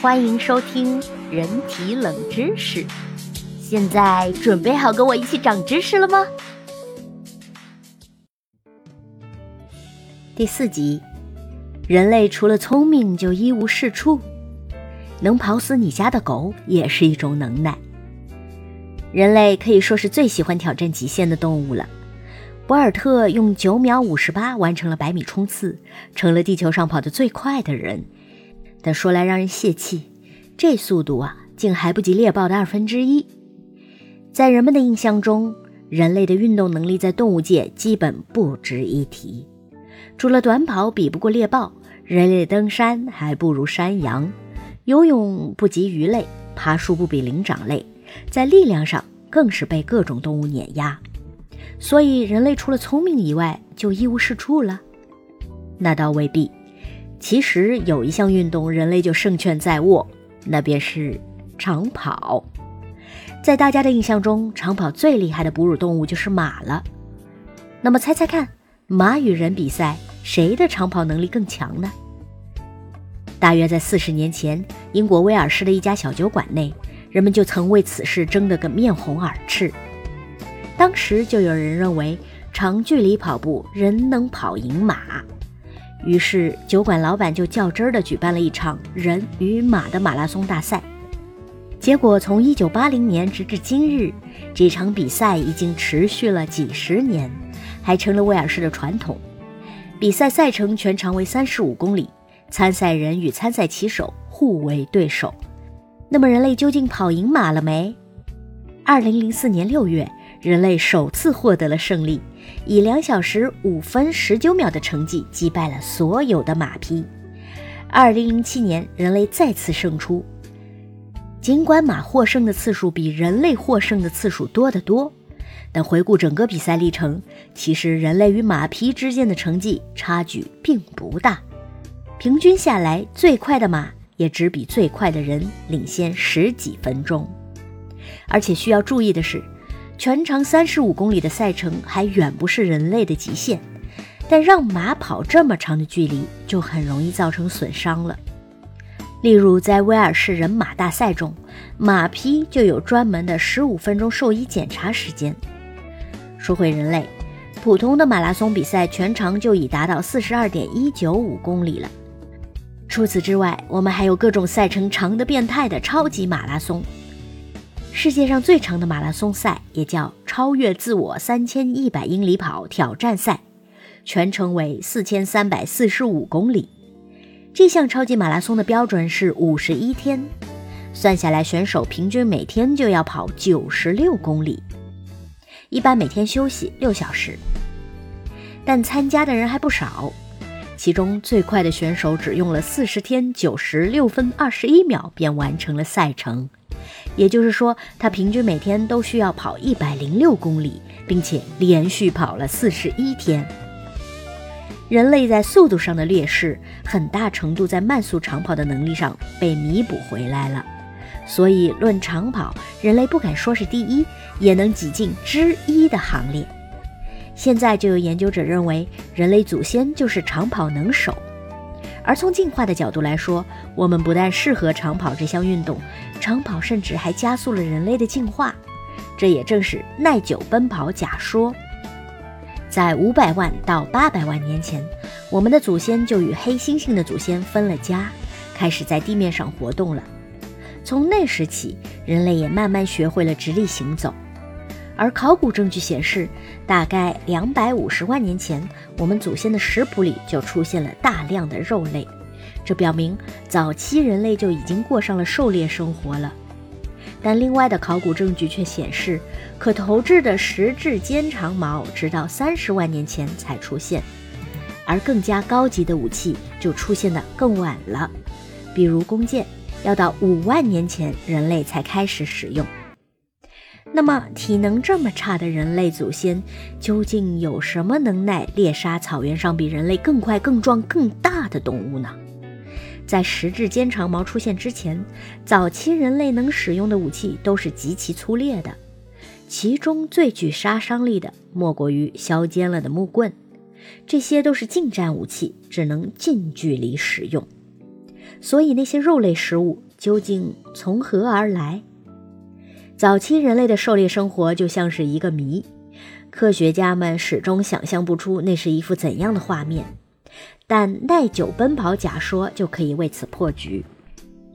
欢迎收听人体冷知识。现在准备好跟我一起长知识了吗？第四集，人类除了聪明就一无是处，能跑死你家的狗也是一种能耐。人类可以说是最喜欢挑战极限的动物了。博尔特用九秒五十八完成了百米冲刺，成了地球上跑得最快的人。但说来让人泄气，这速度啊，竟还不及猎豹的二分之一。在人们的印象中，人类的运动能力在动物界基本不值一提。除了短跑比不过猎豹，人类登山还不如山羊，游泳不及鱼类，爬树不比灵长类，在力量上更是被各种动物碾压。所以，人类除了聪明以外，就一无是处了？那倒未必。其实有一项运动，人类就胜券在握，那便是长跑。在大家的印象中，长跑最厉害的哺乳动物就是马了。那么，猜猜看，马与人比赛，谁的长跑能力更强呢？大约在四十年前，英国威尔士的一家小酒馆内，人们就曾为此事争得个面红耳赤。当时就有人认为，长距离跑步人能跑赢马，于是酒馆老板就较真儿地举办了一场人与马的马拉松大赛。结果从1980年直至今日，这场比赛已经持续了几十年，还成了威尔士的传统。比赛赛程全长为35公里，参赛人与参赛骑手互为对手。那么人类究竟跑赢马了没？2004年6月。人类首次获得了胜利，以两小时五分十九秒的成绩击败了所有的马匹。二零零七年，人类再次胜出。尽管马获胜的次数比人类获胜的次数多得多，但回顾整个比赛历程，其实人类与马匹之间的成绩差距并不大。平均下来，最快的马也只比最快的人领先十几分钟。而且需要注意的是。全长三十五公里的赛程还远不是人类的极限，但让马跑这么长的距离就很容易造成损伤了。例如，在威尔士人马大赛中，马匹就有专门的十五分钟兽医检查时间。说回人类，普通的马拉松比赛全长就已达到四十二点一九五公里了。除此之外，我们还有各种赛程长的变态的超级马拉松。世界上最长的马拉松赛也叫超越自我三千一百英里跑挑战赛，全程为四千三百四十五公里。这项超级马拉松的标准是五十一天，算下来选手平均每天就要跑九十六公里，一般每天休息六小时。但参加的人还不少，其中最快的选手只用了四十天九十六分二十一秒便完成了赛程。也就是说，他平均每天都需要跑一百零六公里，并且连续跑了四十一天。人类在速度上的劣势，很大程度在慢速长跑的能力上被弥补回来了。所以，论长跑，人类不敢说是第一，也能挤进之一的行列。现在就有研究者认为，人类祖先就是长跑能手。而从进化的角度来说，我们不但适合长跑这项运动，长跑甚至还加速了人类的进化。这也正是耐久奔跑假说。在五百万到八百万年前，我们的祖先就与黑猩猩的祖先分了家，开始在地面上活动了。从那时起，人类也慢慢学会了直立行走。而考古证据显示，大概两百五十万年前，我们祖先的食谱里就出现了大量的肉类，这表明早期人类就已经过上了狩猎生活了。但另外的考古证据却显示，可投掷的石质尖长矛直到三十万年前才出现，而更加高级的武器就出现的更晚了，比如弓箭，要到五万年前人类才开始使用。那么，体能这么差的人类祖先，究竟有什么能耐猎杀草原上比人类更快、更壮、更大的动物呢？在石质尖长矛出现之前，早期人类能使用的武器都是极其粗劣的，其中最具杀伤力的莫过于削尖了的木棍。这些都是近战武器，只能近距离使用。所以，那些肉类食物究竟从何而来？早期人类的狩猎生活就像是一个谜，科学家们始终想象不出那是一幅怎样的画面。但耐久奔跑假说就可以为此破局。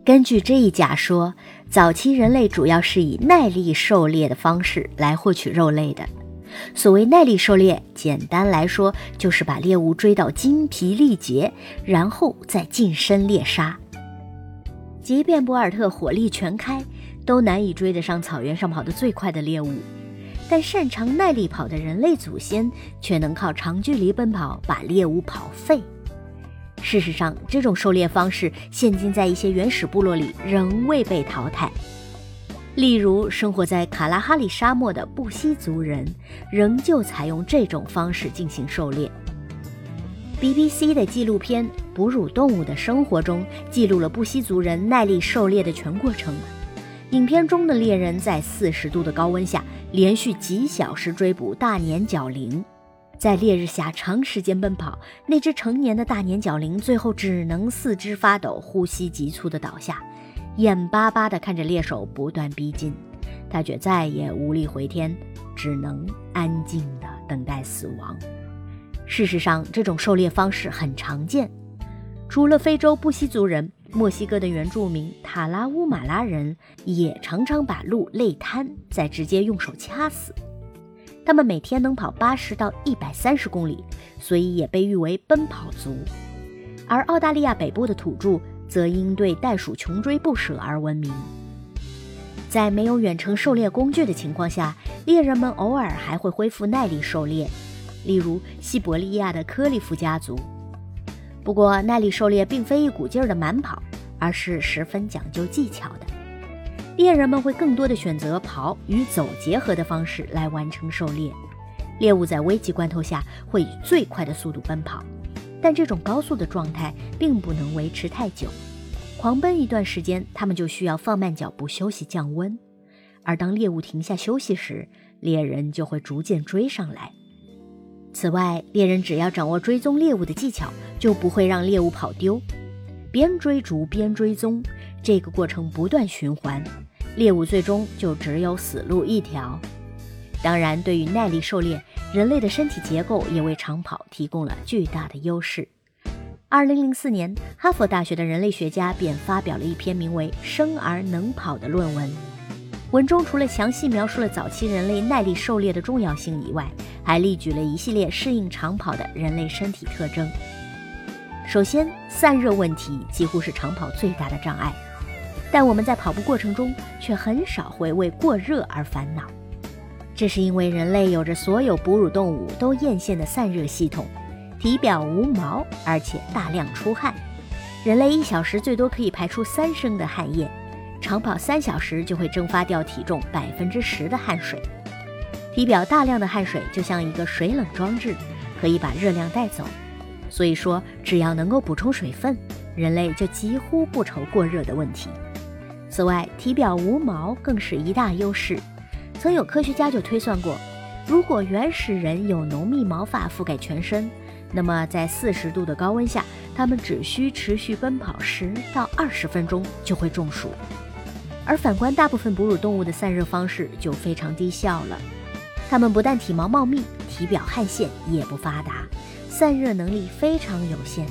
根据这一假说，早期人类主要是以耐力狩猎的方式来获取肉类的。所谓耐力狩猎，简单来说就是把猎物追到精疲力竭，然后再近身猎杀。即便博尔特火力全开，都难以追得上草原上跑得最快的猎物。但擅长耐力跑的人类祖先却能靠长距离奔跑把猎物跑废。事实上，这种狩猎方式现今在一些原始部落里仍未被淘汰。例如，生活在卡拉哈里沙漠的布希族人，仍旧采用这种方式进行狩猎。BBC 的纪录片《哺乳动物的生活》中记录了布希族人耐力狩猎的全过程。影片中的猎人在四十度的高温下，连续几小时追捕大年角羚，在烈日下长时间奔跑，那只成年的大年角羚最后只能四肢发抖、呼吸急促地倒下。眼巴巴地看着猎手不断逼近，他却再也无力回天，只能安静地等待死亡。事实上，这种狩猎方式很常见，除了非洲布希族人，墨西哥的原住民塔拉乌马拉人也常常把鹿累瘫，再直接用手掐死。他们每天能跑八十到一百三十公里，所以也被誉为奔跑族。而澳大利亚北部的土著。则因对袋鼠穷追不舍而闻名。在没有远程狩猎工具的情况下，猎人们偶尔还会恢复耐力狩猎，例如西伯利亚的科利夫家族。不过，耐力狩猎并非一股劲儿的满跑，而是十分讲究技巧的。猎人们会更多的选择跑与走结合的方式来完成狩猎。猎物在危急关头下会以最快的速度奔跑。但这种高速的状态并不能维持太久，狂奔一段时间，他们就需要放慢脚步休息降温。而当猎物停下休息时，猎人就会逐渐追上来。此外，猎人只要掌握追踪猎物的技巧，就不会让猎物跑丢。边追逐边追踪，这个过程不断循环，猎物最终就只有死路一条。当然，对于耐力狩猎。人类的身体结构也为长跑提供了巨大的优势。二零零四年，哈佛大学的人类学家便发表了一篇名为《生而能跑》的论文。文中除了详细描述了早期人类耐力狩猎的重要性以外，还例举了一系列适应长跑的人类身体特征。首先，散热问题几乎是长跑最大的障碍，但我们在跑步过程中却很少会为过热而烦恼。这是因为人类有着所有哺乳动物都艳羡的散热系统，体表无毛，而且大量出汗。人类一小时最多可以排出三升的汗液，长跑三小时就会蒸发掉体重百分之十的汗水。体表大量的汗水就像一个水冷装置，可以把热量带走。所以说，只要能够补充水分，人类就几乎不愁过热的问题。此外，体表无毛更是一大优势。曾有科学家就推算过，如果原始人有浓密毛发覆盖全身，那么在四十度的高温下，他们只需持续奔跑十到二十分钟就会中暑。而反观大部分哺乳动物的散热方式就非常低效了，它们不但体毛茂密，体表汗腺也不发达，散热能力非常有限，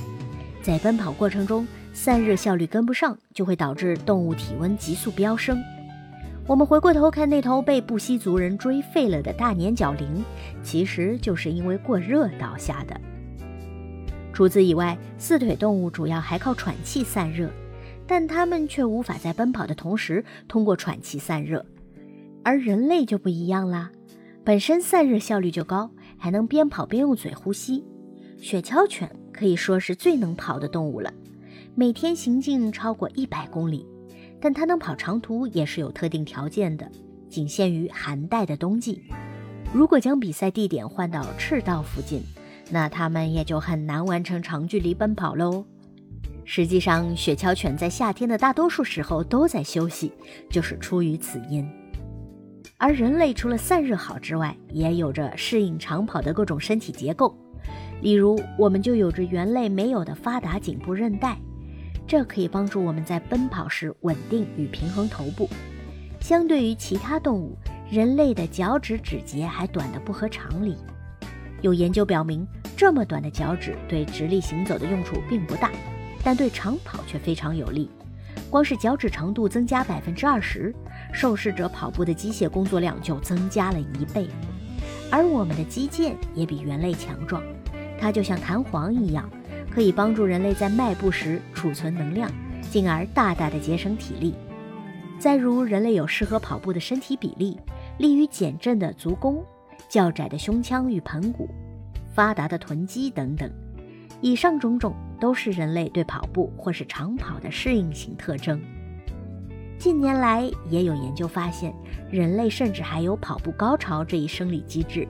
在奔跑过程中散热效率跟不上，就会导致动物体温急速飙升。我们回过头看那头被布希族人追废了的大年角羚，其实就是因为过热倒下的。除此以外，四腿动物主要还靠喘气散热，但它们却无法在奔跑的同时通过喘气散热。而人类就不一样啦，本身散热效率就高，还能边跑边用嘴呼吸。雪橇犬可以说是最能跑的动物了，每天行进超过一百公里。但它能跑长途也是有特定条件的，仅限于寒带的冬季。如果将比赛地点换到赤道附近，那它们也就很难完成长距离奔跑喽。实际上，雪橇犬在夏天的大多数时候都在休息，就是出于此因。而人类除了散热好之外，也有着适应长跑的各种身体结构，例如我们就有着猿类没有的发达颈部韧带。这可以帮助我们在奔跑时稳定与平衡头部。相对于其他动物，人类的脚趾指节还短得不合常理。有研究表明，这么短的脚趾对直立行走的用处并不大，但对长跑却非常有利。光是脚趾长度增加百分之二十，受试者跑步的机械工作量就增加了一倍。而我们的肌腱也比猿类强壮，它就像弹簧一样，可以帮助人类在迈步时储存能量，进而大大的节省体力。再如，人类有适合跑步的身体比例，利于减震的足弓，较窄的胸腔与盆骨，发达的臀肌等等。以上种种都是人类对跑步或是长跑的适应性特征。近年来也有研究发现，人类甚至还有跑步高潮这一生理机制。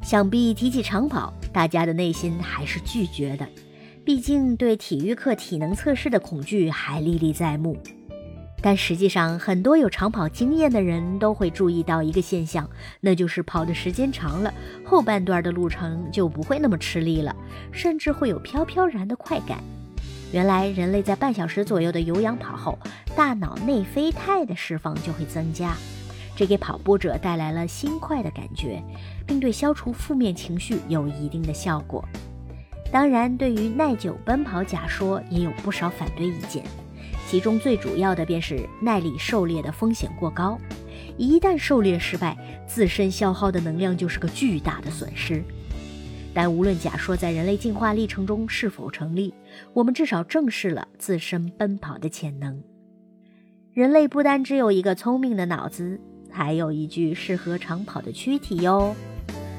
想必提起长跑，大家的内心还是拒绝的，毕竟对体育课体能测试的恐惧还历历在目。但实际上，很多有长跑经验的人都会注意到一个现象，那就是跑的时间长了，后半段的路程就不会那么吃力了，甚至会有飘飘然的快感。原来，人类在半小时左右的有氧跑后，大脑内啡肽的释放就会增加，这给跑步者带来了心快的感觉，并对消除负面情绪有一定的效果。当然，对于耐久奔跑假说，也有不少反对意见。其中最主要的便是耐力狩猎的风险过高，一旦狩猎失败，自身消耗的能量就是个巨大的损失。但无论假说在人类进化历程中是否成立，我们至少正视了自身奔跑的潜能。人类不单只有一个聪明的脑子，还有一具适合长跑的躯体哟。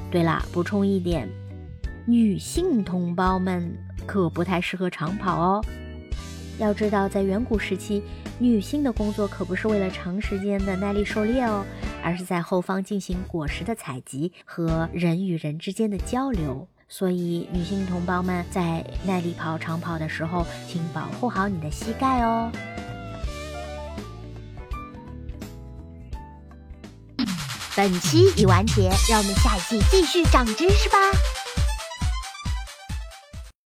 对了，补充一点，女性同胞们可不太适合长跑哦。要知道，在远古时期，女性的工作可不是为了长时间的耐力狩猎哦，而是在后方进行果实的采集和人与人之间的交流。所以，女性同胞们在耐力跑长跑的时候，请保护好你的膝盖哦。本期已完结，让我们下一季继续长知识吧。